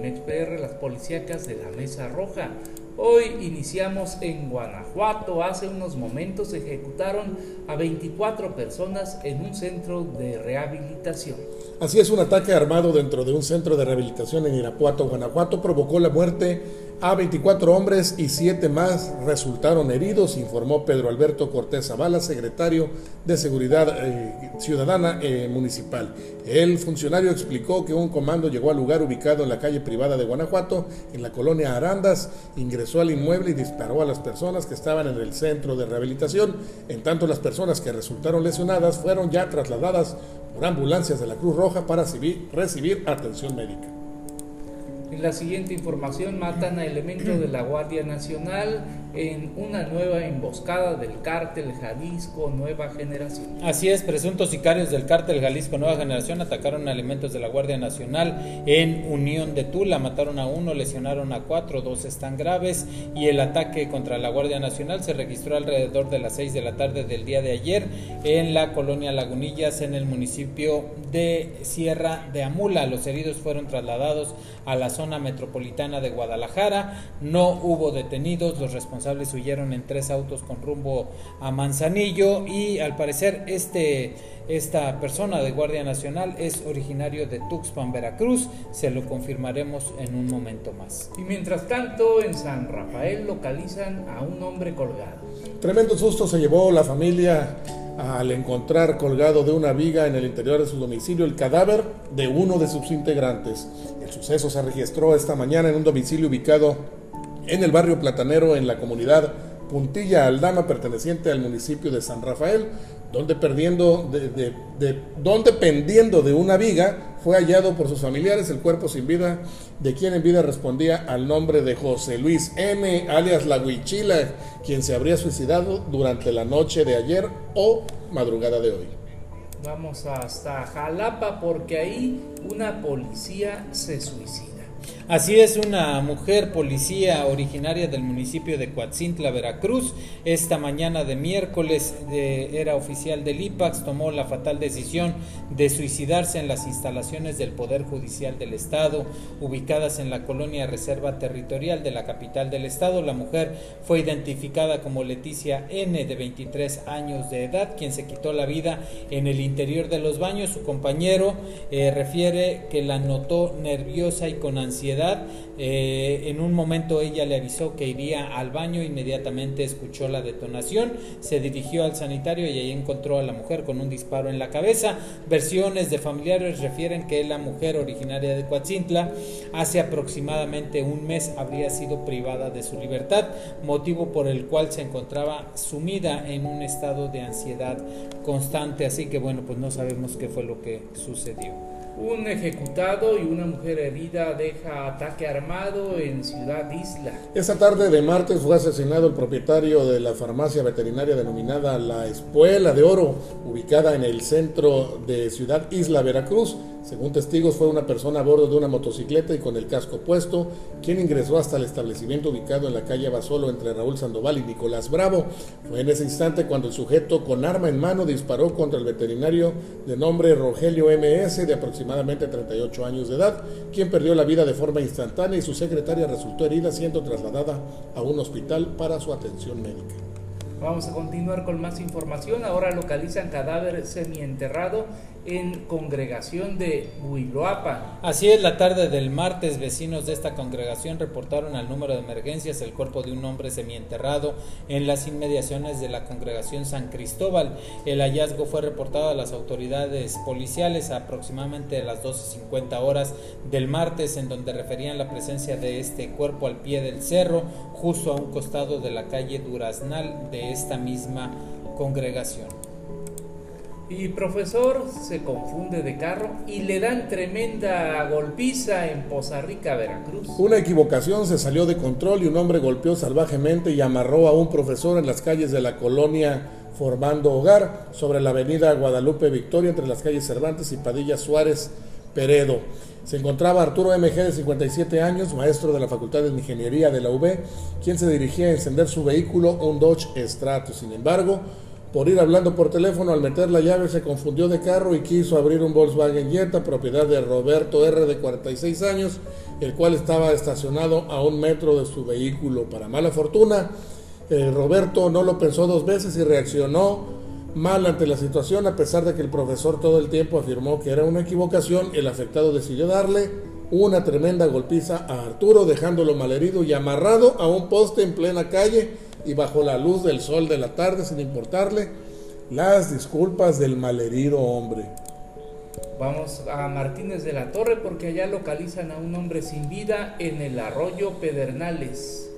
Notimex PR, las policíacas de la Mesa Roja. Hoy iniciamos en Guanajuato. Hace unos momentos ejecutaron a 24 personas en un centro de rehabilitación. Así es, un ataque armado dentro de un centro de rehabilitación en Irapuato, Guanajuato, provocó la muerte a 24 hombres y 7 más resultaron heridos, informó Pedro Alberto Cortés Zavala, secretario de Seguridad eh, Ciudadana eh, Municipal. El funcionario explicó que un comando llegó al lugar ubicado en la calle privada de Guanajuato, en la colonia Arandas, ingresó al inmueble y disparó a las personas que estaban en el centro de rehabilitación. En tanto, las personas que resultaron lesionadas fueron ya trasladadas por ambulancias de la Cruz Roja para recibir atención médica. En la siguiente información matan a elementos de la Guardia Nacional en una nueva emboscada del cártel Jalisco Nueva Generación. Así es, presuntos sicarios del cártel Jalisco Nueva Generación atacaron a elementos de la Guardia Nacional en Unión de Tula, mataron a uno, lesionaron a cuatro, dos están graves y el ataque contra la Guardia Nacional se registró alrededor de las seis de la tarde del día de ayer en la colonia Lagunillas en el municipio de Sierra de Amula. Los heridos fueron trasladados a la zona metropolitana de Guadalajara, no hubo detenidos, los responsables responsables huyeron en tres autos con rumbo a Manzanillo y al parecer este, esta persona de Guardia Nacional es originario de Tuxpan, Veracruz. Se lo confirmaremos en un momento más. Y mientras tanto, en San Rafael localizan a un hombre colgado. Tremendo susto se llevó la familia al encontrar colgado de una viga en el interior de su domicilio el cadáver de uno de sus integrantes. El suceso se registró esta mañana en un domicilio ubicado en el barrio Platanero, en la comunidad Puntilla Aldama, perteneciente al municipio de San Rafael, donde, perdiendo de, donde pendiendo de una viga fue hallado por sus familiares el cuerpo sin vida de quien en vida respondía al nombre de José Luis M., alias La Huichila, quien se habría suicidado durante la noche de ayer o madrugada de hoy. Vamos hasta Jalapa porque ahí una policía se suicida. Así es, una mujer policía originaria del municipio de Coatzintla, Veracruz, esta mañana de miércoles era oficial del IPAX, tomó la fatal decisión de suicidarse en las instalaciones del Poder Judicial del Estado, ubicadas en la colonia Reserva Territorial de la capital del Estado. La mujer fue identificada como Leticia N, de 23 años de edad, quien se quitó la vida en el interior de los baños. Su compañero eh, refiere que la notó nerviosa y con ansiedad eh, en un momento ella le avisó que iría al baño, inmediatamente escuchó la detonación, se dirigió al sanitario y ahí encontró a la mujer con un disparo en la cabeza. Versiones de familiares refieren que la mujer originaria de Coatzintla hace aproximadamente un mes habría sido privada de su libertad, motivo por el cual se encontraba sumida en un estado de ansiedad constante. Así que bueno, pues no sabemos qué fue lo que sucedió. Un ejecutado y una mujer herida deja ataque armado en Ciudad Isla. Esta tarde de martes fue asesinado el propietario de la farmacia veterinaria denominada La Espuela de Oro, ubicada en el centro de Ciudad Isla, Veracruz. Según testigos, fue una persona a bordo de una motocicleta y con el casco puesto, quien ingresó hasta el establecimiento ubicado en la calle Basolo entre Raúl Sandoval y Nicolás Bravo. Fue en ese instante cuando el sujeto con arma en mano disparó contra el veterinario de nombre Rogelio MS, de aproximadamente 38 años de edad, quien perdió la vida de forma instantánea y su secretaria resultó herida siendo trasladada a un hospital para su atención médica. Vamos a continuar con más información. Ahora localizan cadáver semienterrado en congregación de Huiloapa. Así es, la tarde del martes, vecinos de esta congregación reportaron al número de emergencias el cuerpo de un hombre semienterrado en las inmediaciones de la congregación San Cristóbal. El hallazgo fue reportado a las autoridades policiales aproximadamente a las 12.50 horas del martes, en donde referían la presencia de este cuerpo al pie del cerro, justo a un costado de la calle Duraznal de esta misma congregación. Y profesor se confunde de carro y le dan tremenda golpiza en Poza Rica, Veracruz. Una equivocación se salió de control y un hombre golpeó salvajemente y amarró a un profesor en las calles de la colonia formando hogar sobre la avenida Guadalupe Victoria entre las calles Cervantes y Padilla Suárez Peredo. Se encontraba Arturo MG de 57 años, maestro de la Facultad de Ingeniería de la UB, quien se dirigía a encender su vehículo, un Dodge Stratus. Sin embargo, por ir hablando por teléfono, al meter la llave se confundió de carro y quiso abrir un Volkswagen Jetta, propiedad de Roberto R. de 46 años, el cual estaba estacionado a un metro de su vehículo. Para mala fortuna, eh, Roberto no lo pensó dos veces y reaccionó mal ante la situación, a pesar de que el profesor todo el tiempo afirmó que era una equivocación, el afectado decidió darle una tremenda golpiza a Arturo, dejándolo malherido y amarrado a un poste en plena calle y bajo la luz del sol de la tarde, sin importarle las disculpas del malherido hombre. Vamos a Martínez de la Torre porque allá localizan a un hombre sin vida en el arroyo Pedernales.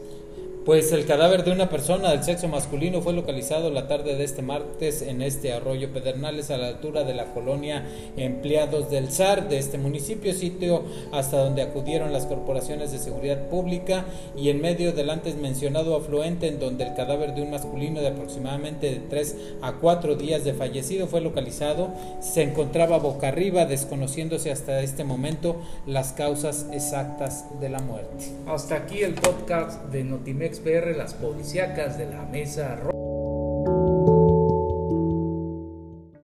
Pues el cadáver de una persona del sexo masculino fue localizado la tarde de este martes en este arroyo Pedernales a la altura de la colonia Empleados del SAR de este municipio, sitio hasta donde acudieron las corporaciones de seguridad pública y en medio del antes mencionado afluente en donde el cadáver de un masculino de aproximadamente de 3 a 4 días de fallecido fue localizado, se encontraba boca arriba desconociéndose hasta este momento las causas exactas de la muerte. Hasta aquí el podcast de Notimex Las policíacas de la mesa roja.